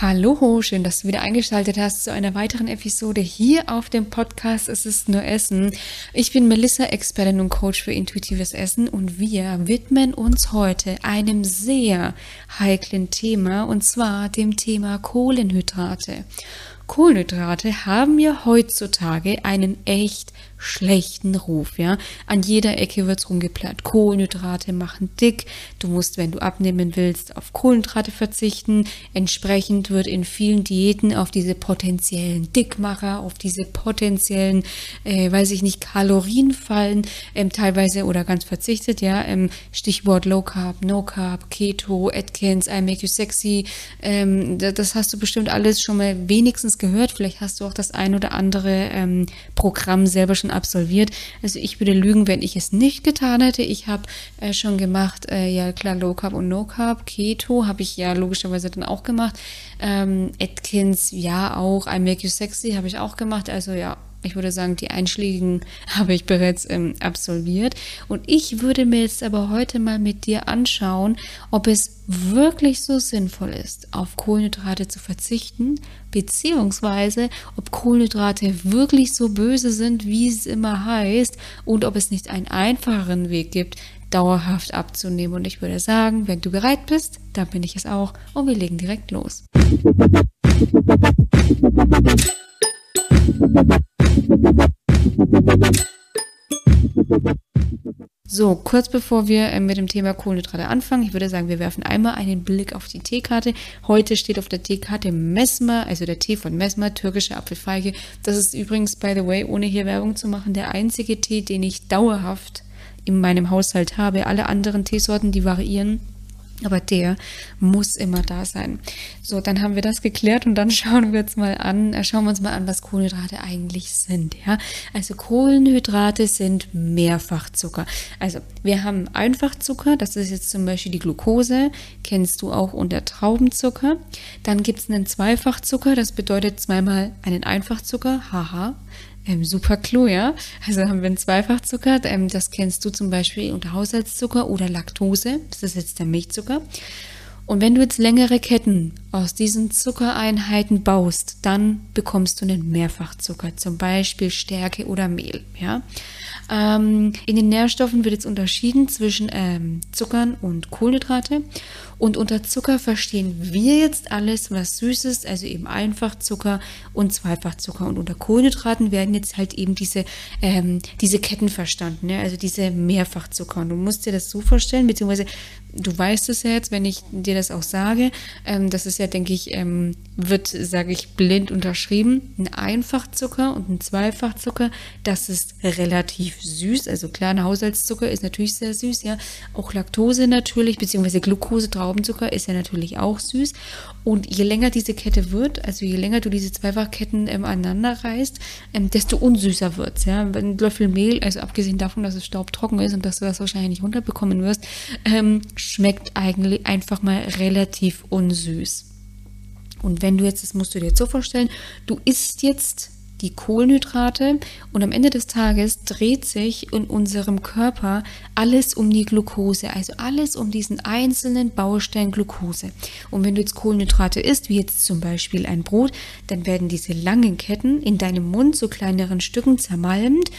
Hallo, schön, dass du wieder eingeschaltet hast zu einer weiteren Episode hier auf dem Podcast Es ist nur Essen. Ich bin Melissa, Expertin und Coach für intuitives Essen und wir widmen uns heute einem sehr heiklen Thema und zwar dem Thema Kohlenhydrate. Kohlenhydrate haben ja heutzutage einen echt schlechten Ruf, ja. An jeder Ecke wird's rumgeplatt. Kohlenhydrate machen dick. Du musst, wenn du abnehmen willst, auf Kohlenhydrate verzichten. Entsprechend wird in vielen Diäten auf diese potenziellen Dickmacher, auf diese potenziellen, äh, weiß ich nicht, Kalorien fallen, ähm, teilweise oder ganz verzichtet, ja. Ähm, Stichwort Low Carb, No Carb, Keto, Atkins, I Make You Sexy. Ähm, das hast du bestimmt alles schon mal wenigstens gehört. Vielleicht hast du auch das ein oder andere ähm, Programm selber schon absolviert. Also ich würde lügen, wenn ich es nicht getan hätte. Ich habe äh, schon gemacht, äh, ja klar, Low Carb und No Carb, Keto habe ich ja logischerweise dann auch gemacht. Ähm, Atkins, ja auch, I Make You Sexy habe ich auch gemacht. Also ja, ich würde sagen, die einschlägigen habe ich bereits ähm, absolviert. Und ich würde mir jetzt aber heute mal mit dir anschauen, ob es wirklich so sinnvoll ist, auf Kohlenhydrate zu verzichten, beziehungsweise ob Kohlenhydrate wirklich so böse sind, wie es immer heißt, und ob es nicht einen einfacheren Weg gibt, dauerhaft abzunehmen. Und ich würde sagen, wenn du bereit bist, dann bin ich es auch und wir legen direkt los. So, kurz bevor wir äh, mit dem Thema Kohlenhydrate anfangen, ich würde sagen, wir werfen einmal einen Blick auf die Teekarte. Heute steht auf der Teekarte Mesmer, also der Tee von Mesmer, türkische Apfelfeige. Das ist übrigens, by the way, ohne hier Werbung zu machen, der einzige Tee, den ich dauerhaft in meinem Haushalt habe. Alle anderen Teesorten, die variieren. Aber der muss immer da sein. So, dann haben wir das geklärt und dann schauen wir uns mal an, äh, schauen wir uns mal an, was Kohlenhydrate eigentlich sind. Ja, also Kohlenhydrate sind Mehrfachzucker. Also wir haben Einfachzucker, das ist jetzt zum Beispiel die Glucose, kennst du auch unter Traubenzucker. Dann gibt es einen Zweifachzucker, das bedeutet zweimal einen Einfachzucker, haha ähm, super Clou, ja. Also haben wir einen Zweifachzucker, ähm, das kennst du zum Beispiel unter Haushaltszucker oder Laktose, das ist jetzt der Milchzucker. Und wenn du jetzt längere Ketten aus diesen Zuckereinheiten baust, dann bekommst du einen Mehrfachzucker, zum Beispiel Stärke oder Mehl. Ja? Ähm, in den Nährstoffen wird jetzt unterschieden zwischen ähm, Zuckern und Kohlenhydrate. Und unter Zucker verstehen wir jetzt alles, was süß ist, also eben Einfachzucker und Zweifachzucker. Und unter Kohlenhydraten werden jetzt halt eben diese, ähm, diese Ketten verstanden, ne? also diese Mehrfachzucker. Und du musst dir das so vorstellen, beziehungsweise du weißt es ja jetzt, wenn ich dir das auch sage, ähm, das ja, denke ich, ähm, wird, sage ich, blind unterschrieben. Ein Einfachzucker und ein Zweifachzucker, das ist relativ süß. Also klar, ein Haushaltszucker ist natürlich sehr süß, ja. Auch Laktose natürlich, beziehungsweise Glucose Traubenzucker ist ja natürlich auch süß. Und je länger diese Kette wird, also je länger du diese Zweifachketten ähm, aneinander reißt, ähm, desto unsüßer wird es. Ja? Ein Löffel Mehl, also abgesehen davon, dass es staubtrocken ist und dass du das wahrscheinlich nicht runterbekommen wirst, ähm, schmeckt eigentlich einfach mal relativ unsüß. Und wenn du jetzt, das musst du dir jetzt so vorstellen, du isst jetzt die Kohlenhydrate und am Ende des Tages dreht sich in unserem Körper alles um die Glucose, also alles um diesen einzelnen Baustein Glucose. Und wenn du jetzt Kohlenhydrate isst, wie jetzt zum Beispiel ein Brot, dann werden diese langen Ketten in deinem Mund zu kleineren Stücken zermalmt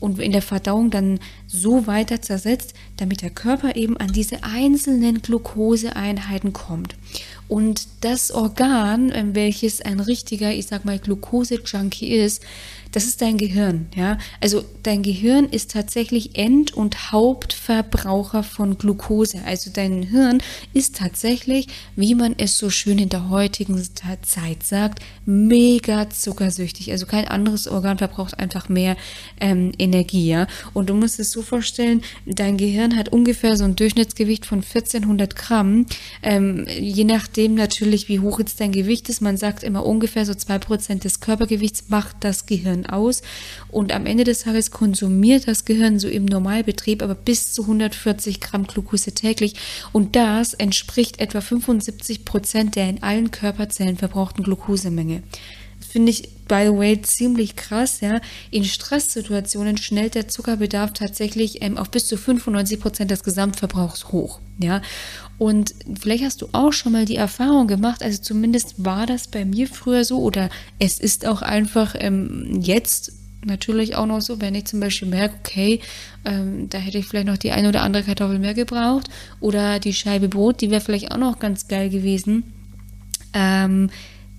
und in der Verdauung dann so weiter zersetzt, damit der Körper eben an diese einzelnen Glukoseeinheiten kommt. Und das Organ, ähm, welches ein richtiger, ich sag mal, Glucose-Junkie ist, das ist dein Gehirn, ja. Also dein Gehirn ist tatsächlich End- und Hauptverbraucher von Glucose. Also dein Hirn ist tatsächlich, wie man es so schön in der heutigen Zeit sagt, mega zuckersüchtig. Also kein anderes Organ verbraucht einfach mehr ähm, Energie, ja. Und du musst es so vorstellen, dein Gehirn hat ungefähr so ein Durchschnittsgewicht von 1400 Gramm. Ähm, je nachdem natürlich, wie hoch jetzt dein Gewicht ist. Man sagt immer ungefähr so zwei Prozent des Körpergewichts macht das Gehirn aus und am Ende des Tages konsumiert das Gehirn so im Normalbetrieb aber bis zu 140 Gramm Glucose täglich und das entspricht etwa 75 Prozent der in allen Körperzellen verbrauchten Glucosemenge. Finde ich, by the way, ziemlich krass, ja. In Stresssituationen schnellt der Zuckerbedarf tatsächlich ähm, auf bis zu 95 Prozent des Gesamtverbrauchs hoch, ja. Und vielleicht hast du auch schon mal die Erfahrung gemacht, also zumindest war das bei mir früher so oder es ist auch einfach ähm, jetzt natürlich auch noch so, wenn ich zum Beispiel merke, okay, ähm, da hätte ich vielleicht noch die eine oder andere Kartoffel mehr gebraucht oder die Scheibe Brot, die wäre vielleicht auch noch ganz geil gewesen. Ähm,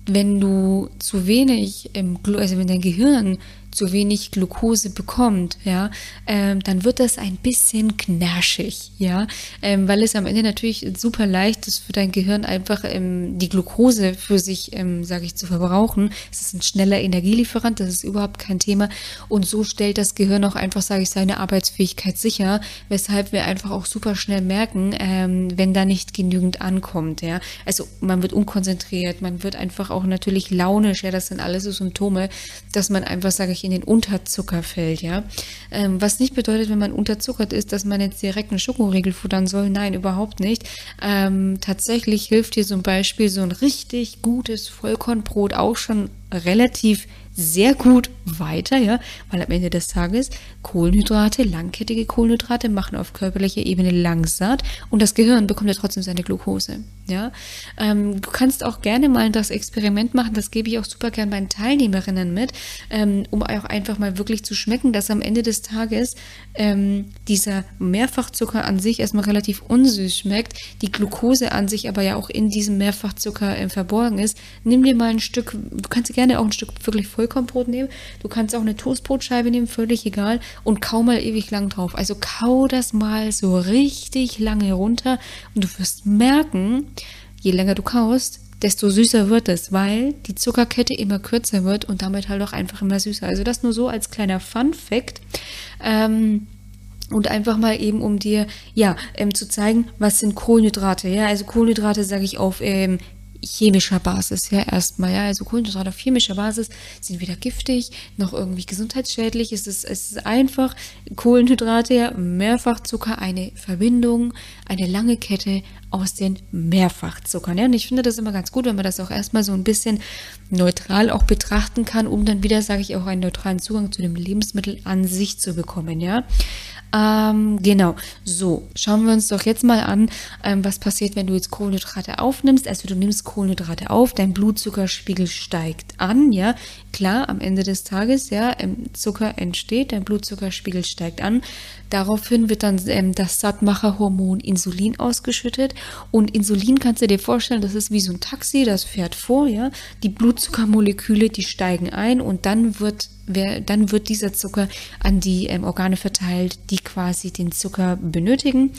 wenn du zu wenig, im, also wenn dein Gehirn zu wenig Glucose bekommt, ja, ähm, dann wird das ein bisschen knirschig, ja, ähm, weil es am Ende natürlich super leicht ist für dein Gehirn einfach ähm, die Glucose für sich, ähm, sage ich, zu verbrauchen. Es ist ein schneller Energielieferant, das ist überhaupt kein Thema und so stellt das Gehirn auch einfach, sage ich, seine Arbeitsfähigkeit sicher, weshalb wir einfach auch super schnell merken, ähm, wenn da nicht genügend ankommt, ja. Also man wird unkonzentriert, man wird einfach auch natürlich launisch, ja, das sind alles so Symptome, dass man einfach, sage ich, nicht in den Unterzucker fällt, ja. Ähm, was nicht bedeutet, wenn man unterzuckert ist, dass man jetzt direkt einen Schokoriegel futtern soll. Nein, überhaupt nicht. Ähm, tatsächlich hilft dir zum Beispiel so ein richtig gutes Vollkornbrot auch schon relativ sehr gut weiter, ja, weil am Ende des Tages Kohlenhydrate, langkettige Kohlenhydrate machen auf körperlicher Ebene langsatt und das Gehirn bekommt ja trotzdem seine Glucose, ja. Ähm, du kannst auch gerne mal das Experiment machen, das gebe ich auch super gern meinen Teilnehmerinnen mit, ähm, um auch einfach mal wirklich zu schmecken, dass am Ende des Tages ähm, dieser Mehrfachzucker an sich erstmal relativ unsüß schmeckt, die Glucose an sich aber ja auch in diesem Mehrfachzucker äh, verborgen ist. Nimm dir mal ein Stück, du kannst gerne auch ein Stück wirklich Vollkornbrot nehmen, du kannst auch eine Toastbrotscheibe nehmen, völlig egal und kau mal ewig lang drauf. Also kau das mal so richtig lange runter und du wirst merken, je länger du kaust, desto süßer wird es, weil die Zuckerkette immer kürzer wird und damit halt auch einfach immer süßer. Also das nur so als kleiner Fun Fact. Ähm, und einfach mal eben, um dir ja ähm, zu zeigen, was sind Kohlenhydrate. Ja, also Kohlenhydrate sage ich auf ähm, chemischer Basis, ja, erstmal, ja, also Kohlenhydrate auf chemischer Basis sind weder giftig noch irgendwie gesundheitsschädlich. Es ist, es ist einfach Kohlenhydrate, ja, Mehrfachzucker, eine Verbindung, eine lange Kette aus den Mehrfachzuckern, ja, und ich finde das immer ganz gut, wenn man das auch erstmal so ein bisschen neutral auch betrachten kann, um dann wieder, sage ich, auch einen neutralen Zugang zu dem Lebensmittel an sich zu bekommen, ja. Ähm, genau, so, schauen wir uns doch jetzt mal an, ähm, was passiert, wenn du jetzt Kohlenhydrate aufnimmst. Also du nimmst Kohlenhydrate auf, dein Blutzuckerspiegel steigt an, ja. Klar, am Ende des Tages, ja, Zucker entsteht, dein Blutzuckerspiegel steigt an. Daraufhin wird dann ähm, das Sattmacherhormon Insulin ausgeschüttet. Und Insulin kannst du dir vorstellen, das ist wie so ein Taxi, das fährt vor, ja. Die Blutzuckermoleküle, die steigen ein und dann wird wer, dann wird dieser Zucker an die ähm, Organe verteilt, die quasi den Zucker benötigen.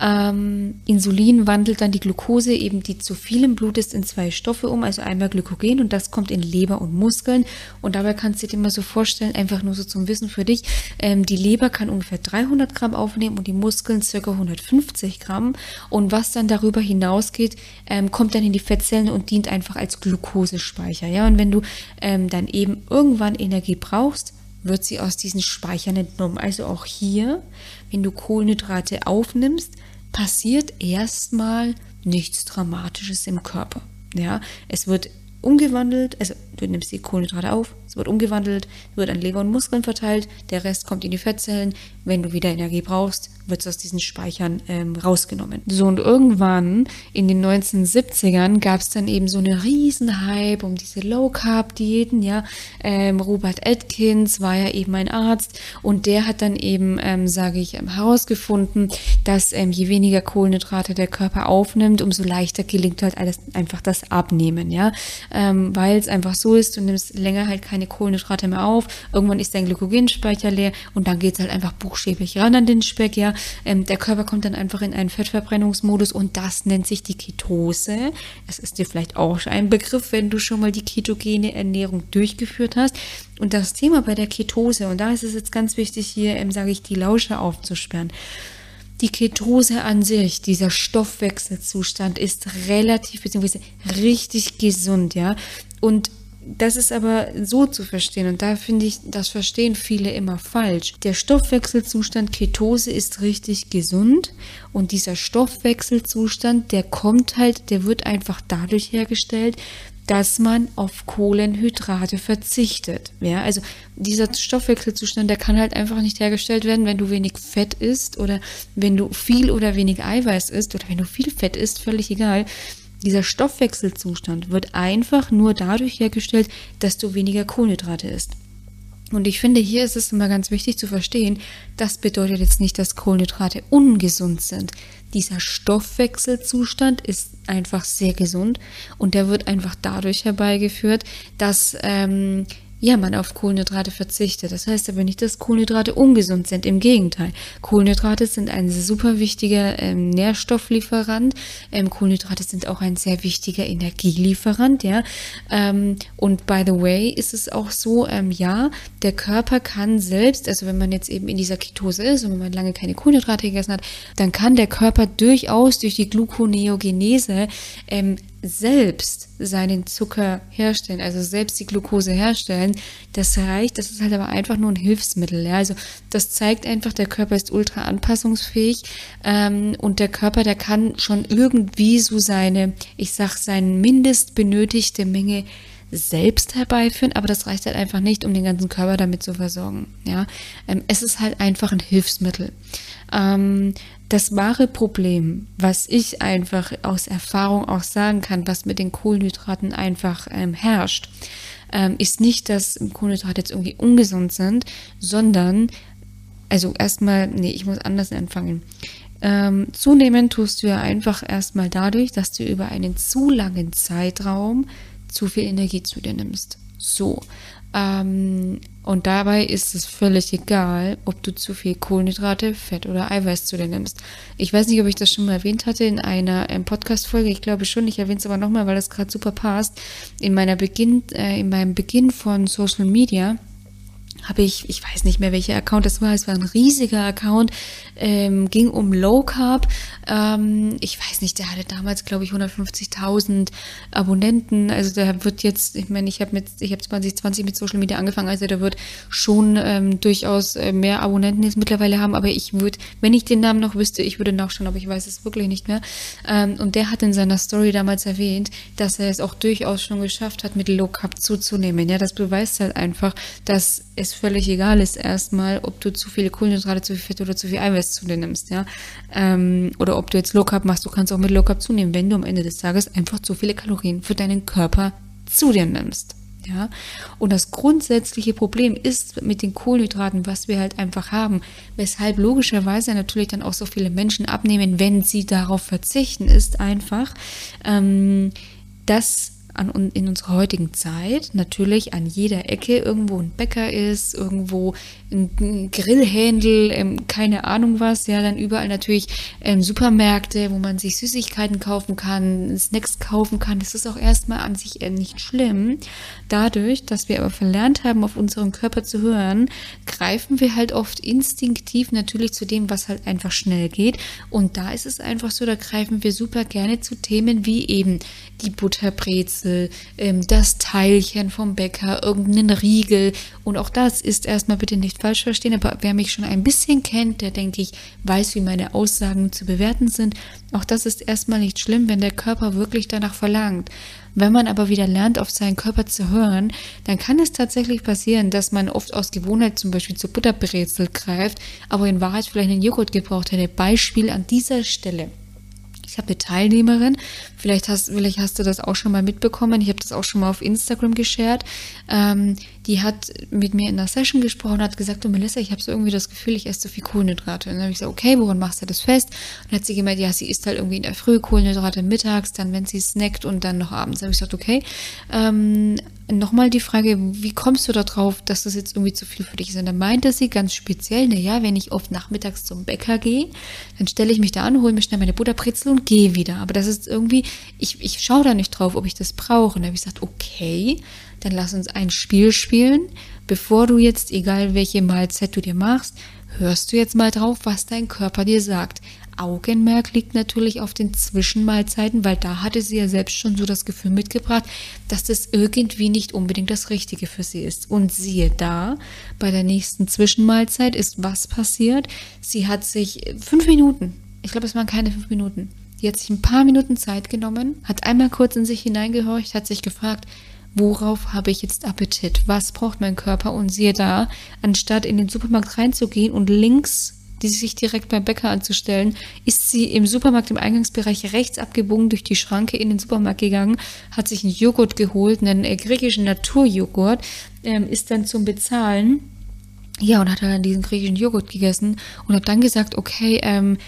Ähm, Insulin wandelt dann die Glucose, eben die zu viel im Blut ist, in zwei Stoffe um, also einmal Glykogen und das kommt in Leber und Muskeln. Und dabei kannst du dir mal so vorstellen, einfach nur so zum Wissen für dich, ähm, die Leber kann ungefähr 300 Gramm aufnehmen und die Muskeln circa 150 Gramm. Und was dann darüber hinausgeht, ähm, kommt dann in die Fettzellen und dient einfach als Glukosespeicher. Ja, und wenn du ähm, dann eben irgendwann Energie brauchst, wird sie aus diesen Speichern entnommen. Also auch hier, wenn du Kohlenhydrate aufnimmst, passiert erstmal nichts Dramatisches im Körper. Ja, es wird umgewandelt, also du nimmst die Kohlenhydrate auf, es wird umgewandelt, wird an Leber und Muskeln verteilt, der Rest kommt in die Fettzellen. Wenn du wieder Energie brauchst, wird es aus diesen Speichern ähm, rausgenommen. So und irgendwann in den 1970ern gab es dann eben so eine riesen Hype um diese Low Carb Diäten. Ja, ähm, Robert Atkins war ja eben ein Arzt und der hat dann eben, ähm, sage ich, ähm, herausgefunden, dass ähm, je weniger Kohlenhydrate der Körper aufnimmt, umso leichter gelingt halt alles einfach das Abnehmen. Ja, ähm, weil es einfach so ist, du nimmst länger halt keine Kohlenhydrate mehr auf, irgendwann ist dein Glykogenspeicher leer und dann geht es halt einfach buchstäblich ran an den Speck. Ja, ähm, der Körper kommt dann einfach in einen Fettverbrennungsmodus und das nennt sich die Ketose. Es ist dir vielleicht auch ein Begriff, wenn du schon mal die ketogene Ernährung durchgeführt hast. Und das Thema bei der Ketose, und da ist es jetzt ganz wichtig, hier ähm, sage ich, die Lausche aufzusperren. Die Ketose an sich, dieser Stoffwechselzustand ist relativ bzw. richtig gesund, ja. Und das ist aber so zu verstehen und da finde ich, das verstehen viele immer falsch. Der Stoffwechselzustand Ketose ist richtig gesund und dieser Stoffwechselzustand, der kommt halt, der wird einfach dadurch hergestellt, dass man auf Kohlenhydrate verzichtet. Ja, also dieser Stoffwechselzustand, der kann halt einfach nicht hergestellt werden, wenn du wenig Fett isst oder wenn du viel oder wenig Eiweiß isst oder wenn du viel Fett isst, völlig egal. Dieser Stoffwechselzustand wird einfach nur dadurch hergestellt, dass du weniger Kohlenhydrate isst. Und ich finde, hier ist es immer ganz wichtig zu verstehen, das bedeutet jetzt nicht, dass Kohlenhydrate ungesund sind. Dieser Stoffwechselzustand ist einfach sehr gesund und der wird einfach dadurch herbeigeführt, dass ähm, ja, man auf Kohlenhydrate verzichtet. Das heißt aber nicht, dass Kohlenhydrate ungesund sind. Im Gegenteil. Kohlenhydrate sind ein super wichtiger ähm, Nährstofflieferant. Ähm, Kohlenhydrate sind auch ein sehr wichtiger Energielieferant, ja. Ähm, und by the way ist es auch so, ähm, ja, der Körper kann selbst, also wenn man jetzt eben in dieser Ketose ist und wenn man lange keine Kohlenhydrate gegessen hat, dann kann der Körper durchaus durch die Gluconeogenese ähm, selbst seinen Zucker herstellen, also selbst die Glucose herstellen, das reicht, das ist halt aber einfach nur ein Hilfsmittel. Ja? Also das zeigt einfach, der Körper ist ultra anpassungsfähig ähm, und der Körper, der kann schon irgendwie so seine, ich sag, seine mindest benötigte Menge selbst herbeiführen, aber das reicht halt einfach nicht, um den ganzen Körper damit zu versorgen. Ja, ähm, es ist halt einfach ein Hilfsmittel. Ähm, das wahre Problem, was ich einfach aus Erfahrung auch sagen kann, was mit den Kohlenhydraten einfach ähm, herrscht, ist nicht, dass Kohlenhydrate jetzt irgendwie ungesund sind, sondern, also erstmal, nee, ich muss anders anfangen. Ähm, zunehmen tust du ja einfach erstmal dadurch, dass du über einen zu langen Zeitraum zu viel Energie zu dir nimmst. So. Ähm, und dabei ist es völlig egal, ob du zu viel Kohlenhydrate, Fett oder Eiweiß zu dir nimmst. Ich weiß nicht, ob ich das schon mal erwähnt hatte in einer ähm, Podcast-Folge. Ich glaube schon. Ich erwähne es aber nochmal, weil das gerade super passt. In meiner Beginn, äh, in meinem Beginn von Social Media habe ich, ich weiß nicht mehr, welcher Account das war, es war ein riesiger Account, ähm, ging um Low Carb. Ähm, ich weiß nicht, der hatte damals, glaube ich, 150.000 Abonnenten. Also der wird jetzt, ich meine, ich habe mit, ich habe 2020 mit Social Media angefangen, also der wird schon ähm, durchaus äh, mehr Abonnenten jetzt mittlerweile haben, aber ich würde, wenn ich den Namen noch wüsste, ich würde nachschauen, aber ich weiß es wirklich nicht mehr. Ähm, und der hat in seiner Story damals erwähnt, dass er es auch durchaus schon geschafft hat, mit Low Carb zuzunehmen. Ja, das beweist halt einfach, dass es völlig egal ist erstmal, ob du zu viele Kohlenhydrate, zu viel Fett oder zu viel Eiweiß zu dir nimmst, ja. Ähm, oder ob du jetzt Low Carb machst, du kannst auch mit Low Carb zunehmen, wenn du am Ende des Tages einfach zu viele Kalorien für deinen Körper zu dir nimmst. Ja, und das grundsätzliche Problem ist mit den Kohlenhydraten, was wir halt einfach haben, weshalb logischerweise natürlich dann auch so viele Menschen abnehmen, wenn sie darauf verzichten, ist einfach, ähm, dass an, in unserer heutigen Zeit natürlich an jeder Ecke irgendwo ein Bäcker ist, irgendwo ein Grillhändel, ähm, keine Ahnung was, ja, dann überall natürlich ähm, Supermärkte, wo man sich Süßigkeiten kaufen kann, Snacks kaufen kann. Das ist auch erstmal an sich eher nicht schlimm. Dadurch, dass wir aber verlernt haben, auf unseren Körper zu hören, greifen wir halt oft instinktiv natürlich zu dem, was halt einfach schnell geht. Und da ist es einfach so, da greifen wir super gerne zu Themen wie eben die Butterbrezel, ähm, das Teilchen vom Bäcker, irgendeinen Riegel. Und auch das ist erstmal bitte nicht falsch verstehen, aber wer mich schon ein bisschen kennt, der denke ich, weiß, wie meine Aussagen zu bewerten sind. Auch das ist erstmal nicht schlimm, wenn der Körper wirklich danach verlangt. Wenn man aber wieder lernt, auf seinen Körper zu hören, dann kann es tatsächlich passieren, dass man oft aus Gewohnheit zum Beispiel zu Butterbrezel greift, aber in Wahrheit vielleicht einen Joghurt gebraucht hätte. Beispiel an dieser Stelle. Ich habe eine Teilnehmerin, vielleicht hast, vielleicht hast du das auch schon mal mitbekommen, ich habe das auch schon mal auf Instagram geshared. Ähm, die hat mit mir in einer Session gesprochen und hat gesagt, du Melissa, ich habe so irgendwie das Gefühl, ich esse so viel Kohlenhydrate. Und dann habe ich gesagt, okay, woran machst du das fest? Und dann hat sie gemeint, ja, sie isst halt irgendwie in der Früh Kohlenhydrate mittags, dann wenn sie snackt und dann noch abends. Dann habe ich gesagt, okay, ähm, nochmal die Frage, wie kommst du darauf, dass das jetzt irgendwie zu viel für dich ist? Und dann meinte sie ganz speziell, na ja, wenn ich oft nachmittags zum Bäcker gehe, dann stelle ich mich da an, hole mir schnell meine Butterbrezel und gehe wieder. Aber das ist irgendwie, ich, ich schaue da nicht drauf, ob ich das brauche. Und dann habe ich gesagt, okay, dann lass uns ein Spiel spielen. Bevor du jetzt, egal welche Mahlzeit du dir machst, hörst du jetzt mal drauf, was dein Körper dir sagt. Augenmerk liegt natürlich auf den Zwischenmahlzeiten, weil da hatte sie ja selbst schon so das Gefühl mitgebracht, dass das irgendwie nicht unbedingt das Richtige für sie ist. Und siehe da, bei der nächsten Zwischenmahlzeit ist was passiert? Sie hat sich fünf Minuten, ich glaube, es waren keine fünf Minuten, Die hat sich ein paar Minuten Zeit genommen, hat einmal kurz in sich hineingehorcht, hat sich gefragt, worauf habe ich jetzt Appetit? Was braucht mein Körper? Und siehe da, anstatt in den Supermarkt reinzugehen und links die sich direkt beim Bäcker anzustellen, ist sie im Supermarkt im Eingangsbereich rechts abgebogen durch die Schranke in den Supermarkt gegangen, hat sich einen Joghurt geholt, einen äh, griechischen Naturjoghurt, ähm, ist dann zum Bezahlen, ja, und hat dann diesen griechischen Joghurt gegessen und hat dann gesagt, okay, ähm,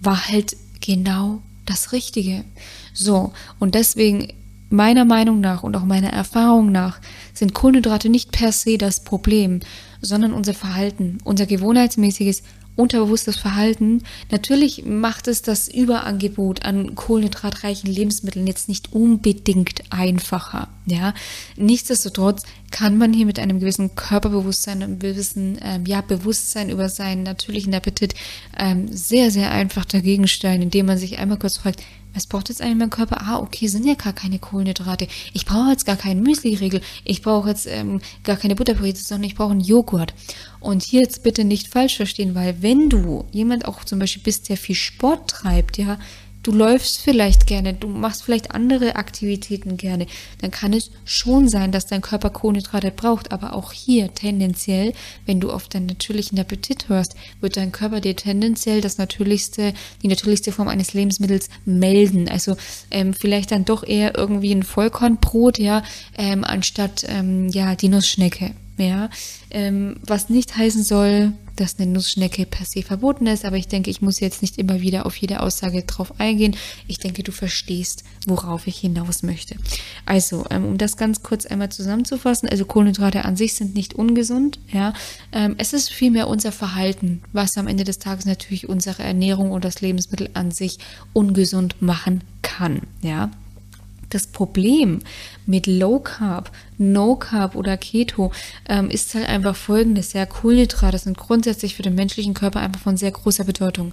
war halt genau das Richtige. So, und deswegen meiner Meinung nach und auch meiner Erfahrung nach sind Kohlenhydrate nicht per se das Problem, sondern unser Verhalten, unser gewohnheitsmäßiges unterbewusstes Verhalten. Natürlich macht es das Überangebot an kohlenhydratreichen Lebensmitteln jetzt nicht unbedingt einfacher. Ja, nichtsdestotrotz kann man hier mit einem gewissen Körperbewusstsein, einem gewissen ähm, ja, Bewusstsein über seinen natürlichen Appetit ähm, sehr, sehr einfach dagegen stellen, indem man sich einmal kurz fragt, was braucht jetzt eigentlich mein Körper? Ah, okay, sind ja gar keine Kohlenhydrate. Ich brauche jetzt gar keinen Müsli-Riegel. Ich brauche jetzt ähm, gar keine Butterbrötchen, sondern ich brauche einen Joghurt. Und hier jetzt bitte nicht falsch verstehen, weil wenn du jemand auch zum Beispiel bist, der viel Sport treibt, ja, du läufst vielleicht gerne, du machst vielleicht andere Aktivitäten gerne, dann kann es schon sein, dass dein Körper Kohlenhydrate braucht. Aber auch hier tendenziell, wenn du auf deinen natürlichen Appetit hörst, wird dein Körper dir tendenziell das natürlichste, die natürlichste Form eines Lebensmittels melden. Also ähm, vielleicht dann doch eher irgendwie ein Vollkornbrot, ja, ähm, anstatt ähm, ja die Nussschnecke. Ja, ähm, was nicht heißen soll, dass eine Nussschnecke per se verboten ist, aber ich denke, ich muss jetzt nicht immer wieder auf jede Aussage drauf eingehen. Ich denke, du verstehst, worauf ich hinaus möchte. Also, ähm, um das ganz kurz einmal zusammenzufassen, also Kohlenhydrate an sich sind nicht ungesund, ja. Ähm, es ist vielmehr unser Verhalten, was am Ende des Tages natürlich unsere Ernährung und das Lebensmittel an sich ungesund machen kann, ja. Das Problem mit Low Carb, No Carb oder Keto ähm, ist halt einfach folgendes. Ja, Kohlenhydrate sind grundsätzlich für den menschlichen Körper einfach von sehr großer Bedeutung.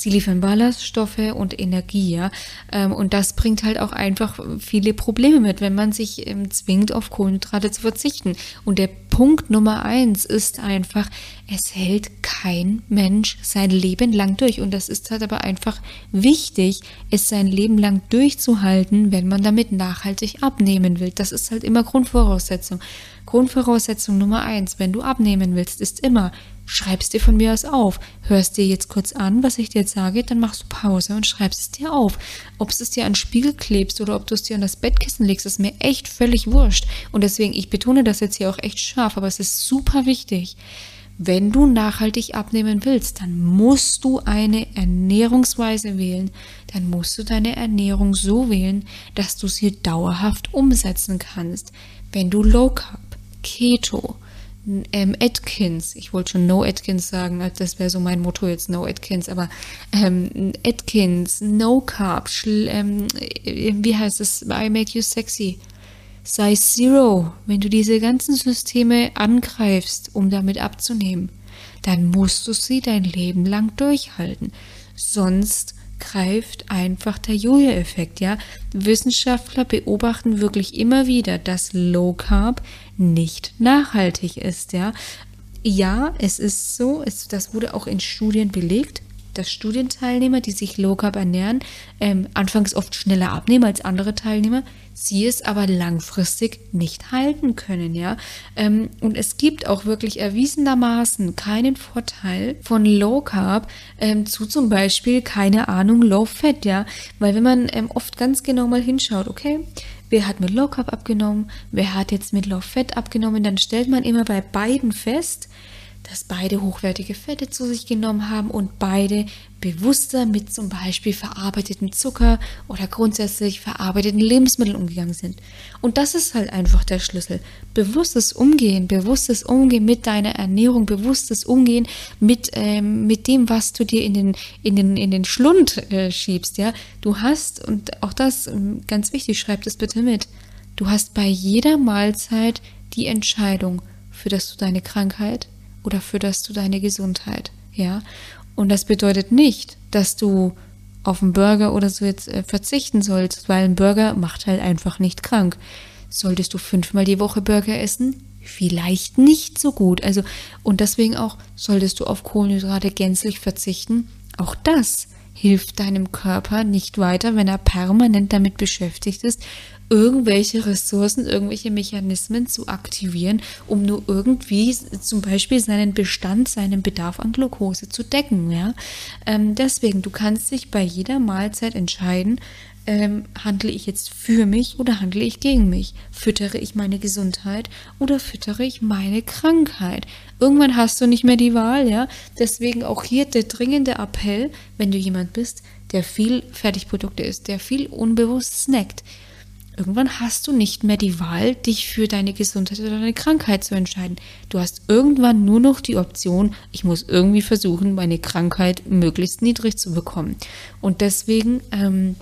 Sie liefern Ballaststoffe und Energie, ja. Ähm, und das bringt halt auch einfach viele Probleme mit, wenn man sich ähm, zwingt, auf Kohlenhydrate zu verzichten. Und der Punkt Nummer eins ist einfach, es hält kein Mensch sein Leben lang durch. Und das ist halt aber einfach wichtig, es sein Leben lang durchzuhalten, wenn man damit nachhaltig abnehmen will. Das ist halt immer Grundvoraussetzung. Grundvoraussetzung Nummer eins, wenn du abnehmen willst, ist immer, schreibst dir von mir aus auf. Hörst dir jetzt kurz an, was ich dir jetzt sage, dann machst du Pause und schreibst es dir auf. Ob es dir an den Spiegel klebst oder ob du es dir an das Bettkissen legst, ist mir echt völlig wurscht. Und deswegen, ich betone das jetzt hier auch echt scharf, aber es ist super wichtig. Wenn du nachhaltig abnehmen willst, dann musst du eine Ernährungsweise wählen. Dann musst du deine Ernährung so wählen, dass du sie dauerhaft umsetzen kannst. Wenn du Low Carb, Keto, ähm, Atkins, ich wollte schon No Atkins sagen, das wäre so mein Motto jetzt, No Atkins, aber ähm, Atkins, No Carb, ähm, wie heißt es, I Make You Sexy, Size Zero, wenn du diese ganzen Systeme angreifst, um damit abzunehmen, dann musst du sie dein Leben lang durchhalten. Sonst greift einfach der Jojo-Effekt, ja. Wissenschaftler beobachten wirklich immer wieder, dass Low Carb nicht nachhaltig ist, ja. Ja, es ist so, es, das wurde auch in Studien belegt, dass Studienteilnehmer, die sich Low Carb ernähren, ähm, anfangs oft schneller abnehmen als andere Teilnehmer, sie es aber langfristig nicht halten können, ja. Ähm, und es gibt auch wirklich erwiesenermaßen keinen Vorteil von Low Carb ähm, zu zum Beispiel, keine Ahnung, Low Fat, ja. Weil wenn man ähm, oft ganz genau mal hinschaut, okay, wer hat mit Low Carb abgenommen, wer hat jetzt mit Low Fat abgenommen, dann stellt man immer bei beiden fest, dass beide hochwertige Fette zu sich genommen haben und beide bewusster mit zum Beispiel verarbeiteten Zucker oder grundsätzlich verarbeiteten Lebensmitteln umgegangen sind. Und das ist halt einfach der Schlüssel. Bewusstes Umgehen, bewusstes Umgehen mit deiner Ernährung, bewusstes Umgehen mit, ähm, mit dem, was du dir in den, in den, in den Schlund äh, schiebst. Ja? Du hast, und auch das ähm, ganz wichtig, schreib das bitte mit, du hast bei jeder Mahlzeit die Entscheidung, für das du deine Krankheit, oder förderst du deine Gesundheit? Ja, und das bedeutet nicht, dass du auf einen Burger oder so jetzt äh, verzichten sollst, weil ein Burger macht halt einfach nicht krank. Solltest du fünfmal die Woche Burger essen? Vielleicht nicht so gut. Also, und deswegen auch, solltest du auf Kohlenhydrate gänzlich verzichten? Auch das hilft deinem Körper nicht weiter, wenn er permanent damit beschäftigt ist, irgendwelche Ressourcen, irgendwelche Mechanismen zu aktivieren, um nur irgendwie zum Beispiel seinen Bestand, seinen Bedarf an Glucose zu decken. Ja? Ähm, deswegen, du kannst dich bei jeder Mahlzeit entscheiden, ähm, handle ich jetzt für mich oder handle ich gegen mich? Füttere ich meine Gesundheit oder füttere ich meine Krankheit? Irgendwann hast du nicht mehr die Wahl, ja. Deswegen auch hier der dringende Appell, wenn du jemand bist, der viel Fertigprodukte isst, der viel unbewusst snackt. Irgendwann hast du nicht mehr die Wahl, dich für deine Gesundheit oder deine Krankheit zu entscheiden. Du hast irgendwann nur noch die Option, ich muss irgendwie versuchen, meine Krankheit möglichst niedrig zu bekommen. Und deswegen ähm,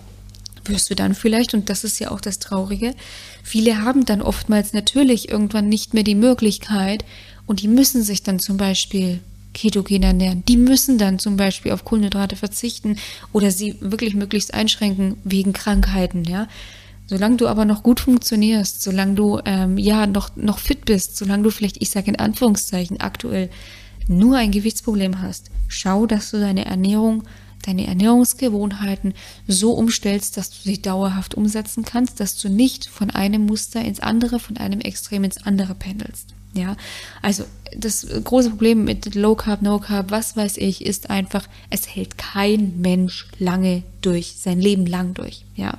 wirst du dann vielleicht, und das ist ja auch das Traurige, viele haben dann oftmals natürlich irgendwann nicht mehr die Möglichkeit und die müssen sich dann zum Beispiel ketogen ernähren. Die müssen dann zum Beispiel auf Kohlenhydrate verzichten oder sie wirklich möglichst einschränken wegen Krankheiten, ja. Solange du aber noch gut funktionierst, solange du ähm, ja noch, noch fit bist, solange du vielleicht, ich sage in Anführungszeichen, aktuell nur ein Gewichtsproblem hast, schau, dass du deine Ernährung deine Ernährungsgewohnheiten so umstellst, dass du sie dauerhaft umsetzen kannst, dass du nicht von einem Muster ins andere, von einem Extrem ins andere pendelst. Ja, also das große Problem mit Low Carb, No Carb, was weiß ich, ist einfach, es hält kein Mensch lange durch, sein Leben lang durch. Ja,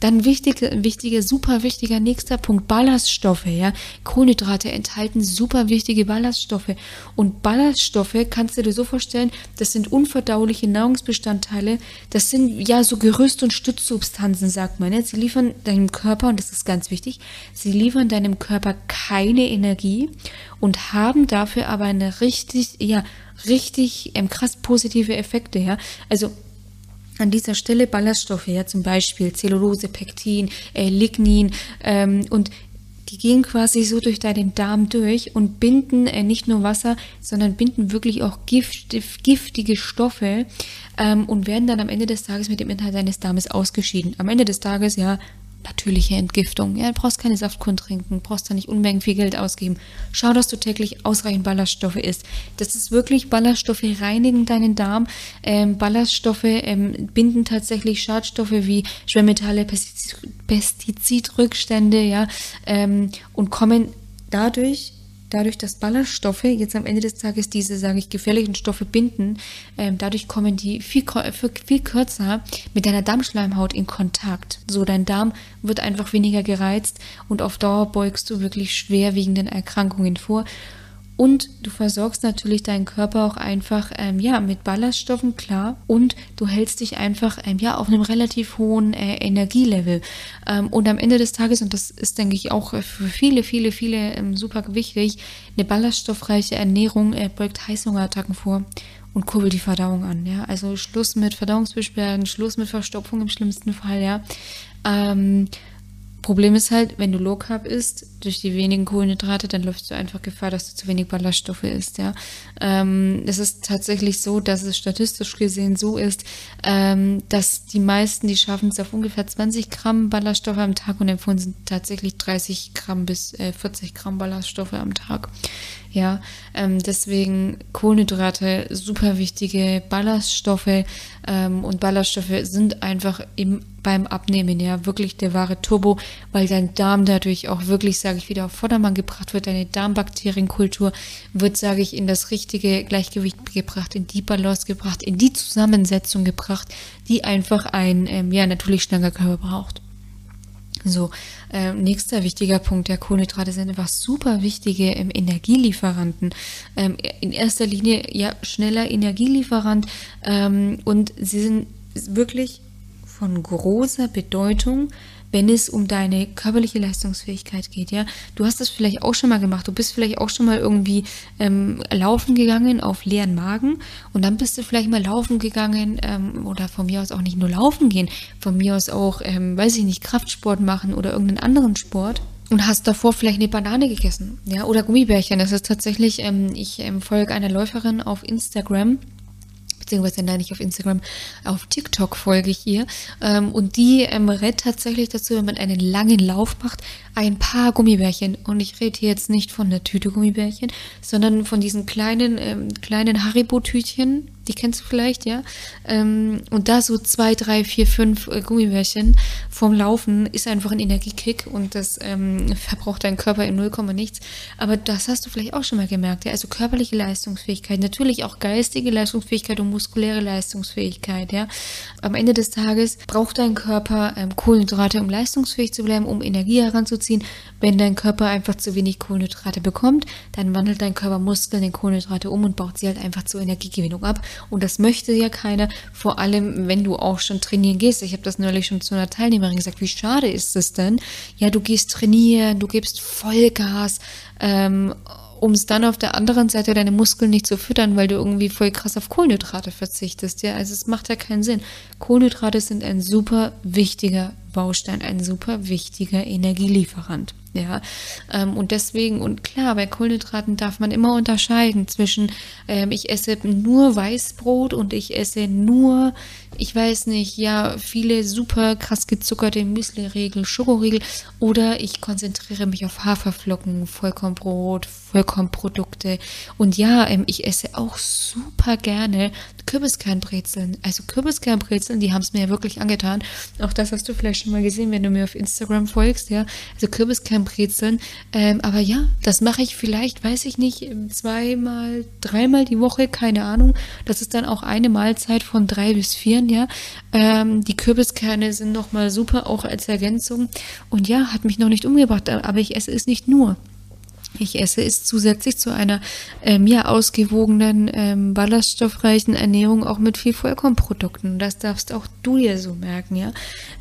dann wichtige, wichtiger, super wichtiger nächster Punkt, Ballaststoffe, ja. Kohlenhydrate enthalten super wichtige Ballaststoffe. Und Ballaststoffe kannst du dir so vorstellen, das sind unverdauliche Nahrungsbestandteile, das sind ja so Gerüst- und Stützsubstanzen, sagt man. Ja? Sie liefern deinem Körper, und das ist ganz wichtig, sie liefern deinem Körper keine Energie und haben dafür aber eine richtig, ja, richtig ähm, krass positive Effekte, ja. Also an dieser Stelle Ballaststoffe, ja, zum Beispiel Zellulose, Pektin, äh, Lignin ähm, und die gehen quasi so durch deinen Darm durch und binden äh, nicht nur Wasser, sondern binden wirklich auch gift, giftige Stoffe ähm, und werden dann am Ende des Tages mit dem Inhalt deines Darmes ausgeschieden. Am Ende des Tages, ja, natürliche Entgiftung. Ja, du brauchst keine Saftkunden trinken, brauchst da nicht Unmengen viel Geld ausgeben. Schau, dass du täglich ausreichend Ballaststoffe isst. Das ist wirklich Ballaststoffe reinigen deinen Darm. Ähm, Ballaststoffe ähm, binden tatsächlich Schadstoffe wie Schwermetalle, Pestizidrückstände, ja, ähm, und kommen dadurch dadurch, dass Ballaststoffe jetzt am Ende des Tages diese, sage ich, gefährlichen Stoffe binden, ähm, dadurch kommen die viel, viel kürzer mit deiner Darmschleimhaut in Kontakt. So, dein Darm wird einfach weniger gereizt und auf Dauer beugst du wirklich schwerwiegenden Erkrankungen vor. Und du versorgst natürlich deinen Körper auch einfach ähm, ja, mit Ballaststoffen, klar. Und du hältst dich einfach ähm, ja, auf einem relativ hohen äh, Energielevel. Ähm, und am Ende des Tages, und das ist, denke ich, auch für viele, viele, viele ähm, super wichtig, eine ballaststoffreiche Ernährung äh, beugt Heißhungerattacken vor und kurbelt die Verdauung an. Ja? Also Schluss mit Verdauungsbeschwerden, Schluss mit Verstopfung im schlimmsten Fall. Ja? Ähm, Problem ist halt, wenn du Low Carb isst, durch die wenigen Kohlenhydrate, dann läufst du einfach Gefahr, dass du zu wenig Ballaststoffe isst, ja. Ähm, es ist tatsächlich so, dass es statistisch gesehen so ist, ähm, dass die meisten, die schaffen es auf ungefähr 20 Gramm Ballaststoffe am Tag und empfohlen sind tatsächlich 30 Gramm bis äh, 40 Gramm Ballaststoffe am Tag. Ja, ähm, deswegen Kohlenhydrate, super wichtige Ballaststoffe ähm, und Ballaststoffe sind einfach im, beim Abnehmen ja wirklich der wahre Turbo, weil dein Darm dadurch auch wirklich, sage ich, wieder auf Vordermann gebracht wird. Deine Darmbakterienkultur wird, sage ich, in das richtige Gleichgewicht gebracht, in die Balance gebracht, in die Zusammensetzung gebracht, die einfach ein ähm, ja natürlich schlanker Körper braucht. So, äh, nächster wichtiger Punkt, der Kohlenhydrate sind einfach super wichtige ähm, Energielieferanten. Ähm, in erster Linie ja schneller Energielieferant ähm, und sie sind wirklich von großer Bedeutung wenn es um deine körperliche Leistungsfähigkeit geht. Ja, du hast das vielleicht auch schon mal gemacht. Du bist vielleicht auch schon mal irgendwie ähm, laufen gegangen auf leeren Magen und dann bist du vielleicht mal laufen gegangen ähm, oder von mir aus auch nicht nur laufen gehen, von mir aus auch, ähm, weiß ich nicht, Kraftsport machen oder irgendeinen anderen Sport und hast davor vielleicht eine Banane gegessen, ja, oder Gummibärchen. Das ist tatsächlich, ähm, ich ähm, folge einer Läuferin auf Instagram, beziehungsweise nein, nicht auf Instagram, auf TikTok folge ich ihr. Ähm, und die ähm, rät tatsächlich dazu, wenn man einen langen Lauf macht, ein paar Gummibärchen. Und ich rede hier jetzt nicht von der Tüte Gummibärchen, sondern von diesen kleinen, ähm, kleinen Haribo-Tütchen, die kennst du vielleicht, ja. Ähm, und da so zwei, drei, vier, fünf äh, Gummibärchen vom Laufen ist einfach ein Energiekick und das ähm, verbraucht dein Körper in 0, nichts. Aber das hast du vielleicht auch schon mal gemerkt, ja. Also körperliche Leistungsfähigkeit, natürlich auch geistige Leistungsfähigkeit und muskuläre Leistungsfähigkeit, ja. Am Ende des Tages braucht dein Körper ähm, Kohlenhydrate, um leistungsfähig zu bleiben, um Energie heranzuziehen. Wenn dein Körper einfach zu wenig Kohlenhydrate bekommt, dann wandelt dein Körper Muskeln in Kohlenhydrate um und baut sie halt einfach zur Energiegewinnung ab. Und das möchte ja keiner, vor allem wenn du auch schon trainieren gehst. Ich habe das neulich schon zu einer Teilnehmerin gesagt, wie schade ist es denn? Ja, du gehst trainieren, du gibst Vollgas, ähm, um es dann auf der anderen Seite deine Muskeln nicht zu füttern, weil du irgendwie voll krass auf Kohlenhydrate verzichtest. Ja, also es macht ja keinen Sinn. Kohlenhydrate sind ein super wichtiger Baustein, ein super wichtiger Energielieferant. Ja, ähm, und deswegen, und klar, bei Kohlenhydraten darf man immer unterscheiden zwischen, ähm, ich esse nur Weißbrot und ich esse nur, ich weiß nicht, ja, viele super krass gezuckerte Müsli-Riegel, Schokoriegel oder ich konzentriere mich auf Haferflocken, Vollkornbrot, Vollkornprodukte und ja, ähm, ich esse auch super gerne Kürbiskernbrezeln. Also Kürbiskernbrezeln, die haben es mir ja wirklich angetan. Auch das hast du vielleicht schon mal gesehen, wenn du mir auf Instagram folgst, ja. Also Kürbiskernbrezeln. Ähm, aber ja, das mache ich vielleicht, weiß ich nicht, zweimal, dreimal die Woche, keine Ahnung. Das ist dann auch eine Mahlzeit von drei bis vier, ja. Ähm, die Kürbiskerne sind nochmal super, auch als Ergänzung. Und ja, hat mich noch nicht umgebracht, aber ich esse es nicht nur ich esse, ist zusätzlich zu einer ähm, ja, ausgewogenen, ähm, ballaststoffreichen Ernährung auch mit viel Vollkornprodukten. Das darfst auch du dir so merken, ja.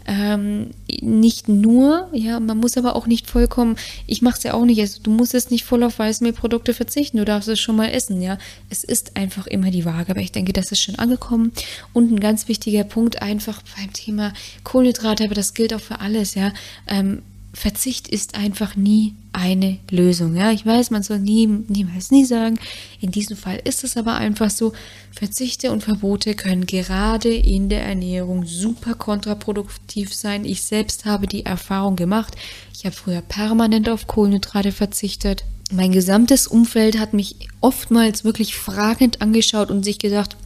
Ähm, nicht nur, ja, man muss aber auch nicht vollkommen, ich mache es ja auch nicht, also du musst jetzt nicht voll auf Weißmehlprodukte verzichten, du darfst es schon mal essen, ja. Es ist einfach immer die Waage, aber ich denke, das ist schon angekommen. Und ein ganz wichtiger Punkt einfach beim Thema Kohlenhydrate, aber das gilt auch für alles, ja. Ähm, Verzicht ist einfach nie eine Lösung. Ja, ich weiß, man soll nie, niemals nie sagen. In diesem Fall ist es aber einfach so. Verzichte und Verbote können gerade in der Ernährung super kontraproduktiv sein. Ich selbst habe die Erfahrung gemacht. Ich habe früher permanent auf Kohlenhydrate verzichtet. Mein gesamtes Umfeld hat mich oftmals wirklich fragend angeschaut und sich gedacht,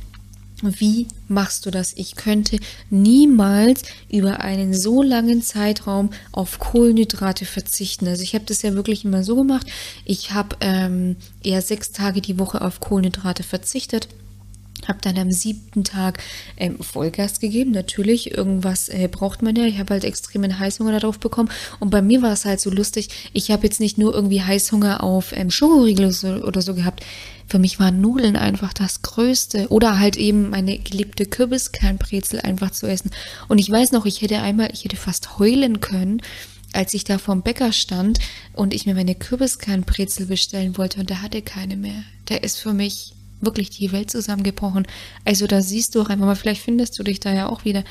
wie machst du das? Ich könnte niemals über einen so langen Zeitraum auf Kohlenhydrate verzichten. Also ich habe das ja wirklich immer so gemacht. Ich habe ähm, eher sechs Tage die Woche auf Kohlenhydrate verzichtet. Habe dann am siebten Tag ähm, Vollgas gegeben. Natürlich, irgendwas äh, braucht man ja. Ich habe halt extremen Heißhunger darauf bekommen. Und bei mir war es halt so lustig. Ich habe jetzt nicht nur irgendwie Heißhunger auf ähm, Schokoriegel oder so gehabt. Für mich waren Nudeln einfach das Größte. Oder halt eben meine geliebte Kürbiskernbrezel einfach zu essen. Und ich weiß noch, ich hätte einmal, ich hätte fast heulen können, als ich da vorm Bäcker stand und ich mir meine Kürbiskernbrezel bestellen wollte und der hatte keine mehr. Der ist für mich wirklich die Welt zusammengebrochen. Also da siehst du auch einfach mal, vielleicht findest du dich da ja auch wieder.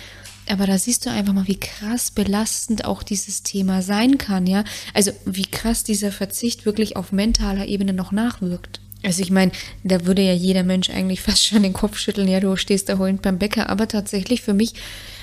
Aber da siehst du einfach mal, wie krass belastend auch dieses Thema sein kann, ja. Also wie krass dieser Verzicht wirklich auf mentaler Ebene noch nachwirkt. Also ich meine, da würde ja jeder Mensch eigentlich fast schon den Kopf schütteln, ja, du stehst da heulend beim Bäcker, aber tatsächlich für mich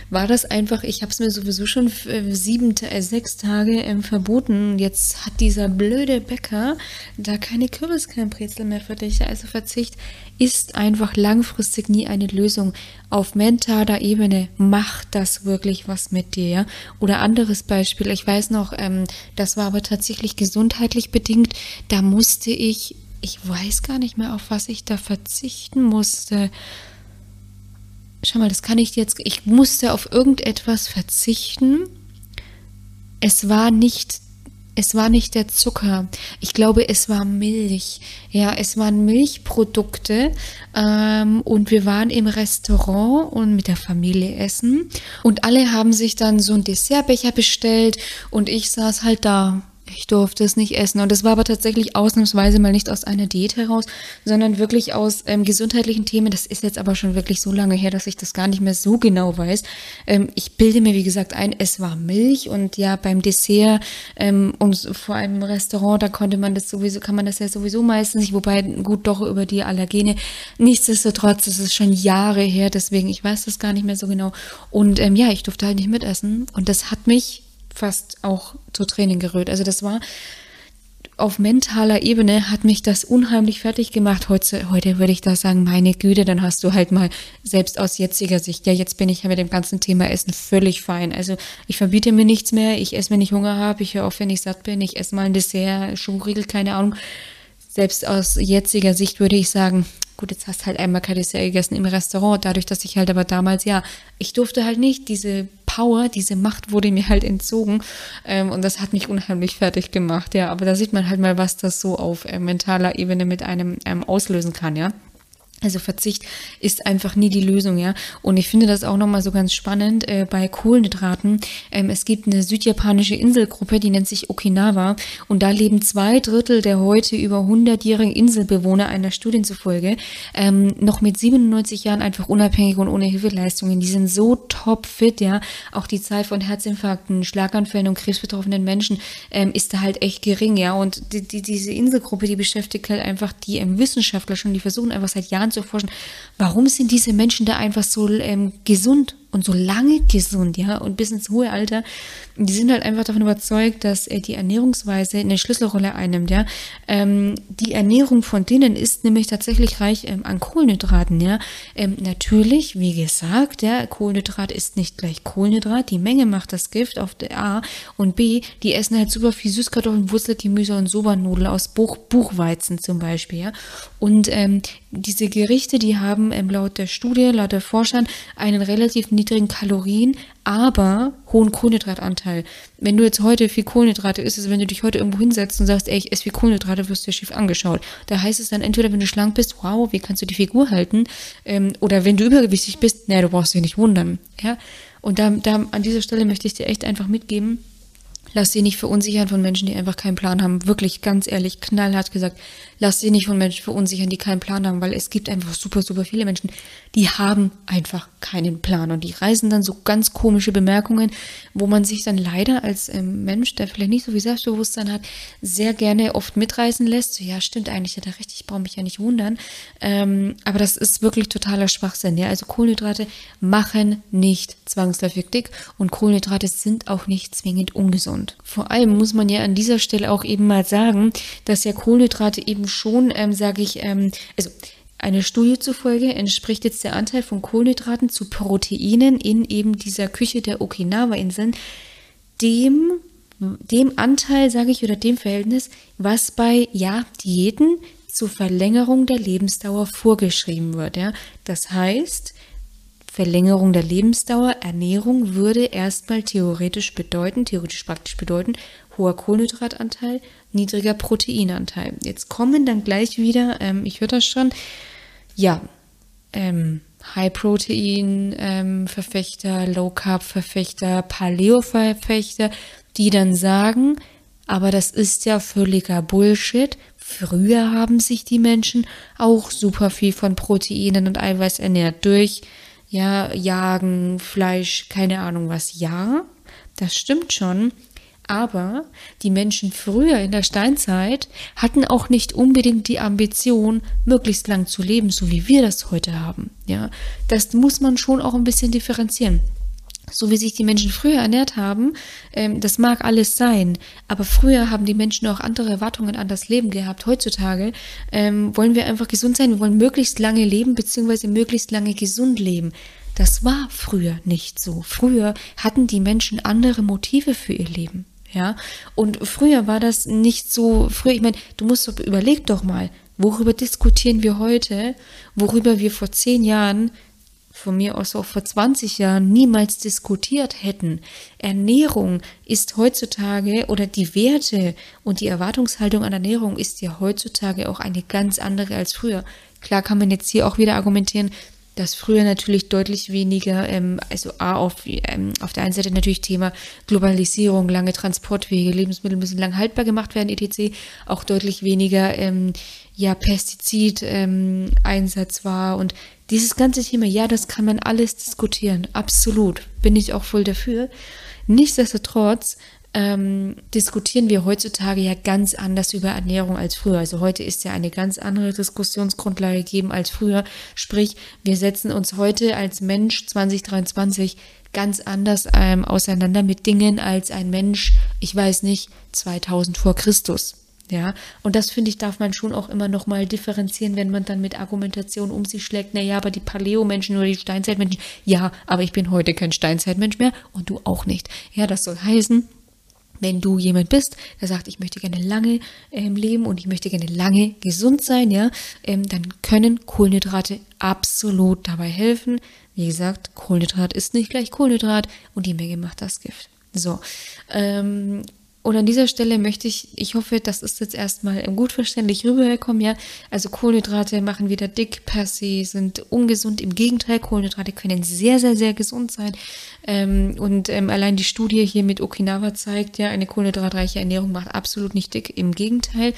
war das einfach, ich habe es mir sowieso schon äh, sieben, äh, sechs Tage ähm, verboten. Jetzt hat dieser blöde Bäcker da keine Kürbiskernbrezel mehr für dich. Also Verzicht ist einfach langfristig nie eine Lösung. Auf mentaler Ebene macht das wirklich was mit dir. Ja? Oder anderes Beispiel, ich weiß noch, ähm, das war aber tatsächlich gesundheitlich bedingt. Da musste ich ich weiß gar nicht mehr, auf was ich da verzichten musste. Schau mal, das kann ich jetzt. Ich musste auf irgendetwas verzichten. Es war nicht es war nicht der Zucker. Ich glaube, es war Milch. Ja, es waren Milchprodukte. Ähm, und wir waren im Restaurant und mit der Familie essen. Und alle haben sich dann so einen Dessertbecher bestellt. Und ich saß halt da ich durfte es nicht essen. Und das war aber tatsächlich ausnahmsweise mal nicht aus einer Diät heraus, sondern wirklich aus ähm, gesundheitlichen Themen. Das ist jetzt aber schon wirklich so lange her, dass ich das gar nicht mehr so genau weiß. Ähm, ich bilde mir, wie gesagt, ein, es war Milch und ja, beim Dessert ähm, und vor allem im Restaurant, da konnte man das sowieso, kann man das ja sowieso meistens nicht, wobei gut doch über die Allergene. Nichtsdestotrotz, das ist schon Jahre her, deswegen, ich weiß das gar nicht mehr so genau. Und ähm, ja, ich durfte halt nicht mitessen. Und das hat mich fast auch zu Tränen gerührt. Also das war auf mentaler Ebene hat mich das unheimlich fertig gemacht. Heute, heute würde ich da sagen, meine Güte, dann hast du halt mal selbst aus jetziger Sicht, ja, jetzt bin ich ja mit dem ganzen Thema Essen völlig fein. Also ich verbiete mir nichts mehr, ich esse, wenn ich Hunger habe, ich höre auf, wenn ich satt bin, ich esse mal ein Dessert, Schokoriegel, keine Ahnung. Selbst aus jetziger Sicht würde ich sagen, gut, jetzt hast halt einmal kein Dessert gegessen im Restaurant, dadurch, dass ich halt aber damals, ja, ich durfte halt nicht, diese Power, diese Macht wurde mir halt entzogen ähm, und das hat mich unheimlich fertig gemacht, ja, aber da sieht man halt mal, was das so auf äh, mentaler Ebene mit einem ähm, auslösen kann, ja. Also Verzicht ist einfach nie die Lösung, ja. Und ich finde das auch nochmal so ganz spannend äh, bei Kohlenhydraten. Ähm, es gibt eine südjapanische Inselgruppe, die nennt sich Okinawa. Und da leben zwei Drittel der heute über 100-jährigen Inselbewohner einer Studie zufolge ähm, noch mit 97 Jahren einfach unabhängig und ohne Hilfeleistungen. Die sind so top fit, ja. Auch die Zahl von Herzinfarkten, Schlaganfällen und krebsbetroffenen Menschen ähm, ist da halt echt gering, ja. Und die, die, diese Inselgruppe, die beschäftigt halt einfach die ähm, Wissenschaftler schon, die versuchen einfach seit Jahren zu erforschen, warum sind diese Menschen da einfach so ähm, gesund und so lange gesund, ja, und bis ins hohe Alter. Die sind halt einfach davon überzeugt, dass äh, die Ernährungsweise eine Schlüsselrolle einnimmt, ja. Ähm, die Ernährung von denen ist nämlich tatsächlich reich ähm, an Kohlenhydraten, ja. Ähm, natürlich, wie gesagt, ja, Kohlenhydrat ist nicht gleich Kohlenhydrat. Die Menge macht das Gift auf der A und B, die essen halt super viel Süßkartoffeln, Wurzelgemüse und Sobernudeln aus Buch, Buchweizen zum Beispiel, ja. Und ähm, diese Gerichte, die haben ähm, laut der Studie, laut der Forschern, einen relativ niedrigen Kalorien, aber hohen Kohlenhydratanteil. Wenn du jetzt heute viel Kohlenhydrate isst, also wenn du dich heute irgendwo hinsetzt und sagst, ey, ich esse viel Kohlenhydrate, wirst du ja schief angeschaut. Da heißt es dann entweder, wenn du schlank bist, wow, wie kannst du die Figur halten? Ähm, oder wenn du übergewichtig bist, naja, du brauchst dich nicht wundern. Ja? Und da, da an dieser Stelle möchte ich dir echt einfach mitgeben, Lass sie nicht verunsichern von Menschen, die einfach keinen Plan haben. Wirklich ganz ehrlich, knallhart gesagt, lass sie nicht von Menschen verunsichern, die keinen Plan haben, weil es gibt einfach super, super viele Menschen, die haben einfach keinen Plan und die reisen dann so ganz komische Bemerkungen, wo man sich dann leider als ähm, Mensch, der vielleicht nicht so viel Selbstbewusstsein hat, sehr gerne oft mitreisen lässt. So, ja, stimmt eigentlich, hat er recht, ich brauche mich ja nicht wundern. Ähm, aber das ist wirklich totaler Schwachsinn. Ja? Also Kohlenhydrate machen nicht zwangsläufig dick und Kohlenhydrate sind auch nicht zwingend ungesund. Vor allem muss man ja an dieser Stelle auch eben mal sagen, dass ja Kohlenhydrate eben schon, ähm, sage ich, ähm, also eine Studie zufolge entspricht jetzt der Anteil von Kohlenhydraten zu Proteinen in eben dieser Küche der Okinawa-Inseln dem, dem Anteil, sage ich, oder dem Verhältnis, was bei ja, Diäten zur Verlängerung der Lebensdauer vorgeschrieben wird. Ja? Das heißt, Verlängerung der Lebensdauer, Ernährung würde erstmal theoretisch bedeuten, theoretisch praktisch bedeuten, hoher Kohlenhydratanteil, niedriger Proteinanteil. Jetzt kommen dann gleich wieder, ähm, ich höre das schon, ja, ähm, High Protein ähm, Verfechter, Low Carb Verfechter, Paleo Verfechter, die dann sagen, aber das ist ja völliger Bullshit. Früher haben sich die Menschen auch super viel von Proteinen und Eiweiß ernährt durch ja, Jagen, Fleisch, keine Ahnung was. Ja, das stimmt schon. Aber die Menschen früher in der Steinzeit hatten auch nicht unbedingt die Ambition, möglichst lang zu leben, so wie wir das heute haben. Ja, das muss man schon auch ein bisschen differenzieren. So wie sich die Menschen früher ernährt haben, ähm, das mag alles sein, aber früher haben die Menschen auch andere Erwartungen an das Leben gehabt. Heutzutage ähm, wollen wir einfach gesund sein, wir wollen möglichst lange leben, beziehungsweise möglichst lange gesund leben. Das war früher nicht so. Früher hatten die Menschen andere Motive für ihr Leben. Ja, und früher war das nicht so, früher, ich meine, du musst überleg doch mal, worüber diskutieren wir heute, worüber wir vor zehn Jahren, von mir aus auch vor 20 Jahren niemals diskutiert hätten. Ernährung ist heutzutage oder die Werte und die Erwartungshaltung an Ernährung ist ja heutzutage auch eine ganz andere als früher. Klar kann man jetzt hier auch wieder argumentieren, dass früher natürlich deutlich weniger, ähm, also A, auf, ähm, auf der einen Seite natürlich Thema Globalisierung, lange Transportwege, Lebensmittel müssen lang haltbar gemacht werden, etc., auch deutlich weniger ähm, ja, Pestizid-Einsatz ähm, war und dieses ganze Thema, ja, das kann man alles diskutieren, absolut, bin ich auch voll dafür. Nichtsdestotrotz ähm, diskutieren wir heutzutage ja ganz anders über Ernährung als früher. Also heute ist ja eine ganz andere Diskussionsgrundlage gegeben als früher. Sprich, wir setzen uns heute als Mensch 2023 ganz anders ähm, auseinander mit Dingen als ein Mensch, ich weiß nicht, 2000 vor Christus. Ja, und das finde ich, darf man schon auch immer noch mal differenzieren, wenn man dann mit Argumentation um sich schlägt. Naja, aber die Paleo-Menschen oder die Steinzeitmenschen, ja, aber ich bin heute kein Steinzeitmensch mehr und du auch nicht. Ja, das soll heißen, wenn du jemand bist, der sagt, ich möchte gerne lange ähm, leben und ich möchte gerne lange gesund sein, ja, ähm, dann können Kohlenhydrate absolut dabei helfen. Wie gesagt, Kohlenhydrat ist nicht gleich Kohlenhydrat und die Menge macht das Gift. So, ähm, und an dieser Stelle möchte ich, ich hoffe, das ist jetzt erstmal gut verständlich rübergekommen, ja. Also Kohlenhydrate machen wieder dick per se, sind ungesund. Im Gegenteil, Kohlenhydrate können sehr, sehr, sehr gesund sein. Ähm, und ähm, allein die Studie hier mit Okinawa zeigt, ja, eine kohlenhydratreiche Ernährung macht absolut nicht dick. Im Gegenteil,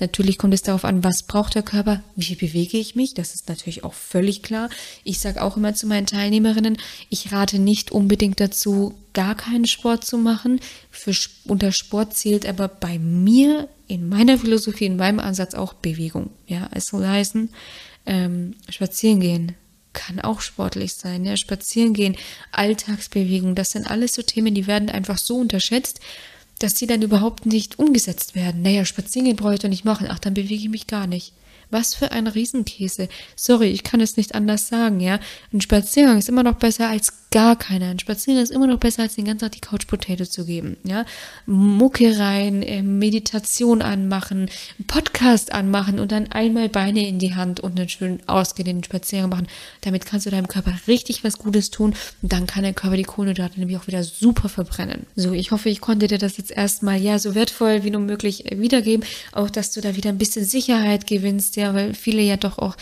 Natürlich kommt es darauf an, was braucht der Körper, wie bewege ich mich, das ist natürlich auch völlig klar. Ich sage auch immer zu meinen Teilnehmerinnen, ich rate nicht unbedingt dazu, gar keinen Sport zu machen. Für, unter Sport zählt aber bei mir, in meiner Philosophie, in meinem Ansatz auch Bewegung. Ja, es soll heißen, ähm, spazieren gehen, kann auch sportlich sein, ja, spazieren gehen, Alltagsbewegung, das sind alles so Themen, die werden einfach so unterschätzt dass die dann überhaupt nicht umgesetzt werden. Naja, spazieren gehen brauche ich doch nicht machen. Ach, dann bewege ich mich gar nicht. Was für ein Riesenkäse. Sorry, ich kann es nicht anders sagen, ja. Ein Spaziergang ist immer noch besser als gar keiner. Ein Spaziergang ist immer noch besser, als den ganzen Tag die Couch Potato zu geben, ja. Mucke rein, äh, Meditation anmachen, Podcast anmachen und dann einmal Beine in die Hand und einen schönen ausgedehnten Spaziergang machen. Damit kannst du deinem Körper richtig was Gutes tun und dann kann dein Körper die Kohlenhydrate nämlich auch wieder super verbrennen. So, ich hoffe, ich konnte dir das jetzt erstmal, ja, so wertvoll wie nur möglich äh, wiedergeben. Auch, dass du da wieder ein bisschen Sicherheit gewinnst, ja, weil viele ja doch auch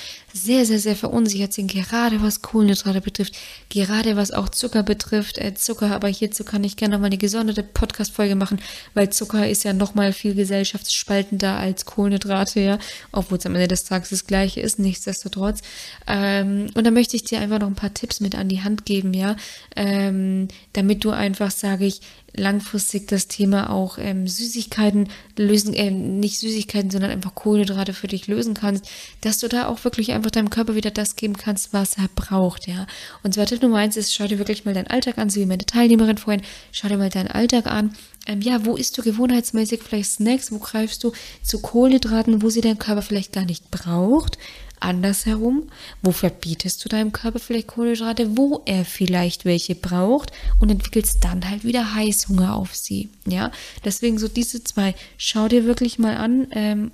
sehr, sehr, sehr verunsichert sind, gerade was Kohlenhydrate betrifft, gerade was auch Zucker betrifft. Äh, Zucker, aber hierzu kann ich gerne nochmal eine gesonderte Podcast-Folge machen, weil Zucker ist ja nochmal viel gesellschaftsspaltender als Kohlenhydrate, ja, obwohl es am Ende des Tages das gleiche ist, nichtsdestotrotz. Ähm, und da möchte ich dir einfach noch ein paar Tipps mit an die Hand geben, ja, ähm, damit du einfach, sage ich, langfristig das Thema auch ähm, Süßigkeiten lösen, äh, nicht Süßigkeiten, sondern einfach Kohlenhydrate für dich lösen kannst, dass du da auch wirklich einfach deinem Körper wieder das geben kannst, was er braucht, ja. Und zwar Tipp Nummer eins ist, schau dir wirklich mal deinen Alltag an, so wie meine Teilnehmerin vorhin, schau dir mal deinen Alltag an. Ähm, ja, wo isst du gewohnheitsmäßig vielleicht Snacks, wo greifst du zu Kohlenhydraten, wo sie dein Körper vielleicht gar nicht braucht andersherum, wo verbietest du deinem Körper vielleicht Kohlenhydrate, wo er vielleicht welche braucht und entwickelst dann halt wieder Heißhunger auf sie. Ja, deswegen so diese zwei. Schau dir wirklich mal an, ähm,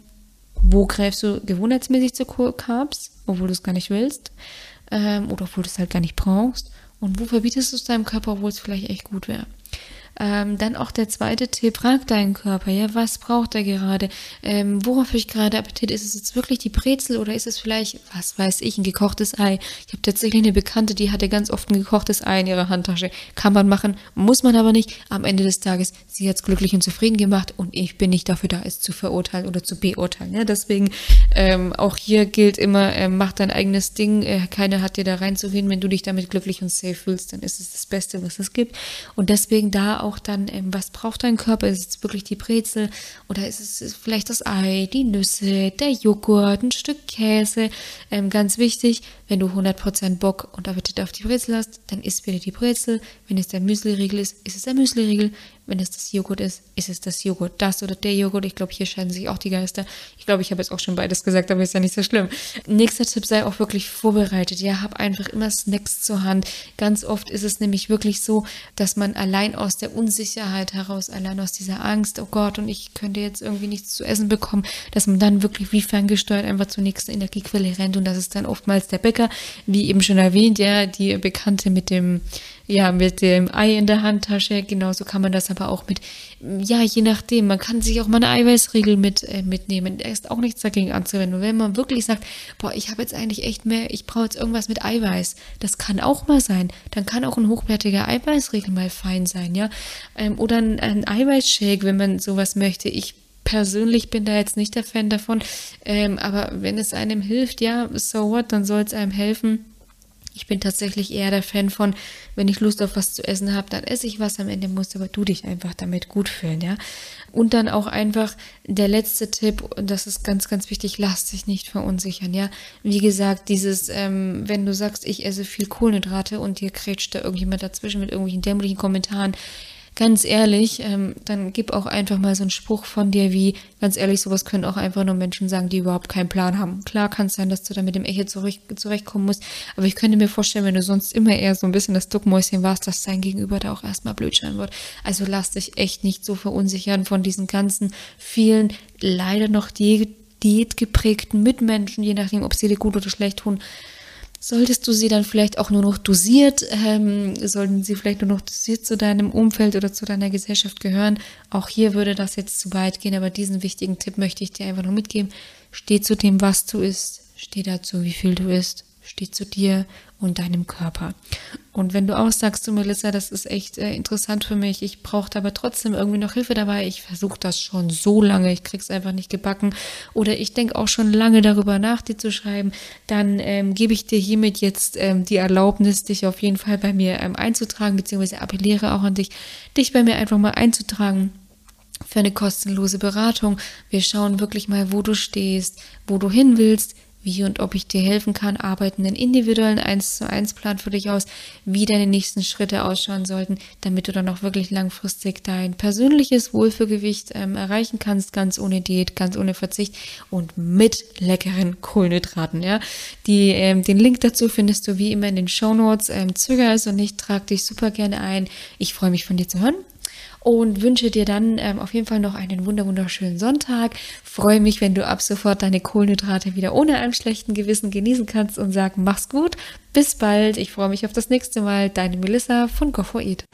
wo greifst du gewohnheitsmäßig zu Carbs, obwohl du es gar nicht willst, ähm, oder obwohl du es halt gar nicht brauchst. Und wo verbietest du es deinem Körper, obwohl es vielleicht echt gut wäre. Ähm, dann auch der zweite Tipp, frag deinen Körper, ja, was braucht er gerade? Ähm, worauf habe ich gerade Appetit? Ist es jetzt wirklich die Brezel oder ist es vielleicht, was weiß ich, ein gekochtes Ei? Ich habe tatsächlich eine Bekannte, die hatte ganz oft ein gekochtes Ei in ihrer Handtasche. Kann man machen, muss man aber nicht. Am Ende des Tages, sie hat es glücklich und zufrieden gemacht und ich bin nicht dafür da, es zu verurteilen oder zu beurteilen. Ja, deswegen ähm, auch hier gilt immer, äh, mach dein eigenes Ding. Äh, keiner hat dir da reinzureden. Wenn du dich damit glücklich und safe fühlst, dann ist es das Beste, was es gibt. Und deswegen da auch dann, ähm, was braucht dein Körper? Ist es wirklich die Brezel oder ist es vielleicht das Ei, die Nüsse, der Joghurt, ein Stück Käse? Ähm, ganz wichtig, wenn du 100% Bock und Appetit auf die Brezel hast, dann isst bitte die Brezel. Wenn es der Müsli-Riegel ist, ist es der Müsli-Riegel. Wenn es das Joghurt ist, ist es das Joghurt. Das oder der Joghurt. Ich glaube, hier scheiden sich auch die Geister. Ich glaube, ich habe jetzt auch schon beides gesagt, aber ist ja nicht so schlimm. Nächster Tipp, sei auch wirklich vorbereitet. Ja, hab einfach immer Snacks zur Hand. Ganz oft ist es nämlich wirklich so, dass man allein aus der Unsicherheit heraus, allein aus dieser Angst, oh Gott, und ich könnte jetzt irgendwie nichts zu essen bekommen, dass man dann wirklich wie ferngesteuert einfach zur nächsten Energiequelle rennt. Und das ist dann oftmals der Bäcker, wie eben schon erwähnt, ja, die Bekannte mit dem ja, mit dem Ei in der Handtasche. Genauso kann man das aber auch mit, ja, je nachdem. Man kann sich auch mal eine Eiweißriegel mit, äh, mitnehmen. Da ist auch nichts dagegen anzuwenden. Und wenn man wirklich sagt, boah, ich habe jetzt eigentlich echt mehr, ich brauche jetzt irgendwas mit Eiweiß. Das kann auch mal sein. Dann kann auch ein hochwertiger Eiweißriegel mal fein sein, ja. Ähm, oder ein, ein Eiweißshake, wenn man sowas möchte. Ich persönlich bin da jetzt nicht der Fan davon. Ähm, aber wenn es einem hilft, ja, so what, dann soll es einem helfen. Ich bin tatsächlich eher der Fan von, wenn ich Lust auf was zu essen habe, dann esse ich was. Am Ende musst aber du dich einfach damit gut fühlen, ja. Und dann auch einfach der letzte Tipp, und das ist ganz, ganz wichtig, lass dich nicht verunsichern, ja. Wie gesagt, dieses, ähm, wenn du sagst, ich esse viel Kohlenhydrate und dir krätscht da irgendjemand dazwischen mit irgendwelchen dämlichen Kommentaren, ganz ehrlich, ähm, dann gib auch einfach mal so einen Spruch von dir wie, ganz ehrlich, sowas können auch einfach nur Menschen sagen, die überhaupt keinen Plan haben. Klar kann es sein, dass du da mit dem Echo zurecht, zurechtkommen musst, aber ich könnte mir vorstellen, wenn du sonst immer eher so ein bisschen das Duckmäuschen warst, dass dein Gegenüber da auch erstmal blöd scheinen wird. Also lass dich echt nicht so verunsichern von diesen ganzen vielen, leider noch diätgeprägten Mitmenschen, je nachdem, ob sie dir gut oder schlecht tun solltest du sie dann vielleicht auch nur noch dosiert, ähm, sollten sie vielleicht nur noch dosiert zu deinem Umfeld oder zu deiner Gesellschaft gehören. Auch hier würde das jetzt zu weit gehen, aber diesen wichtigen Tipp möchte ich dir einfach nur mitgeben. Steh zu dem, was du isst. Steh dazu, wie viel du isst. Steh zu dir und deinem Körper. Und wenn du auch sagst, du Melissa, das ist echt äh, interessant für mich, ich brauche aber trotzdem irgendwie noch Hilfe dabei, ich versuche das schon so lange, ich krieg's einfach nicht gebacken. Oder ich denke auch schon lange darüber nach, dir zu schreiben, dann ähm, gebe ich dir hiermit jetzt ähm, die Erlaubnis, dich auf jeden Fall bei mir ähm, einzutragen, beziehungsweise appelliere auch an dich, dich bei mir einfach mal einzutragen für eine kostenlose Beratung. Wir schauen wirklich mal, wo du stehst, wo du hin willst, wie und ob ich dir helfen kann, arbeiten einen individuellen 1 zu 1 Plan für dich aus, wie deine nächsten Schritte ausschauen sollten, damit du dann auch wirklich langfristig dein persönliches Wohlfühlgewicht ähm, erreichen kannst, ganz ohne Diät, ganz ohne Verzicht und mit leckeren Kohlenhydraten, ja. Die, ähm, den Link dazu findest du wie immer in den Show Notes. Ähm, zöger es und ich trage dich super gerne ein. Ich freue mich von dir zu hören und wünsche dir dann ähm, auf jeden Fall noch einen wunderschönen Sonntag. Freue mich, wenn du ab sofort deine Kohlenhydrate wieder ohne einem schlechten Gewissen genießen kannst und sag, mach's gut. Bis bald. Ich freue mich auf das nächste Mal. Deine Melissa von Go for Eat.